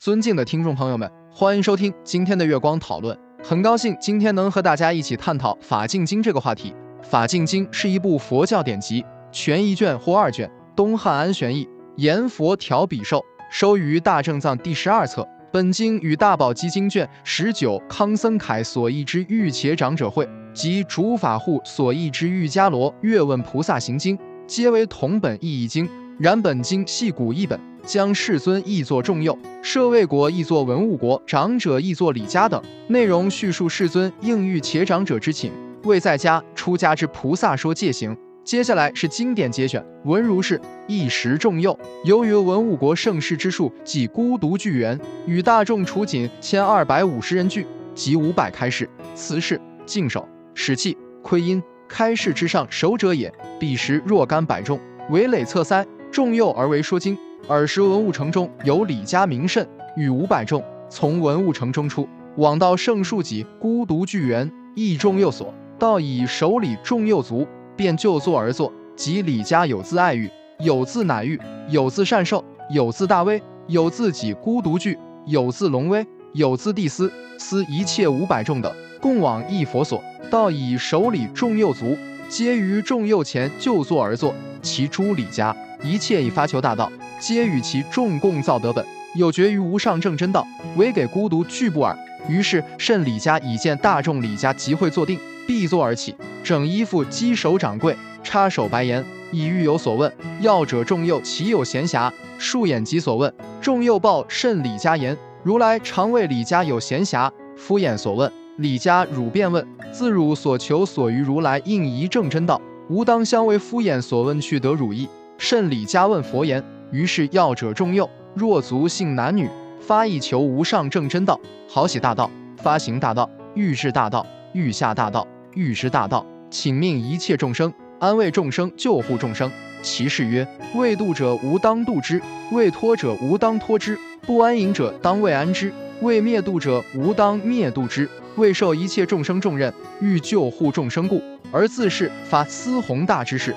尊敬的听众朋友们，欢迎收听今天的月光讨论。很高兴今天能和大家一起探讨《法镜经》这个话题。《法镜经》是一部佛教典籍，全一卷或二卷，东汉安玄义言佛调笔授，收于大正藏第十二册。本经与大宝积经卷十九康僧铠所译之《玉且长者会》及竺法护所译之《玉伽罗月问菩萨行经》，皆为同本异义经。然本经系古译本，将世尊译作众佑，舍卫国译作文物国，长者译作李家等。内容叙述世尊应遇且长者之请，为在家出家之菩萨说戒行。接下来是经典节选，文如是：一时众佑，由于文武国盛世之数，即孤独具缘，与大众处仅千二百五十人聚，即五百开示。此事净手使器窥阴开示之上守者也。彼时若干百众，围垒侧塞。众幼而为说经，尔时文物城中有李家名甚，与五百众从文物城中出，往到圣树己，孤独聚园，亦众幼所，到以手里众幼足，便就坐而坐。即李家有自爱欲，有自乃欲，有自善受，有自大威，有自己孤独具，有自龙威，有自地思，思一切五百众等，共往一佛所，到以手里众幼足，皆于众幼前就坐而坐。其诸李家。一切以发求大道，皆与其众共造得本，有绝于无上正真道，唯给孤独具不耳。于是甚李家已见大众李家集会坐定，必坐而起，整衣服稽首掌柜，插手白言，以欲有所问。要者众幼岂有闲暇？数眼即所问。众幼报甚李家言：如来常谓李家有闲暇，敷衍所问。李家汝便问，自汝所求所于如来应一正真道，吾当相为敷衍所问去得汝意。甚李家问佛言，于是要者重幼，若族姓男女，发意求无上正真道，好喜大道，发行大道，欲治大道，欲下大道，欲知大道，请命一切众生，安慰众生，救护众生。其事曰：未度者无当度之，未脱者无当脱之，不安隐者当为安之，未灭度者无当灭度之，未受一切众生重任，欲救护众生故，而自是发思宏大之事。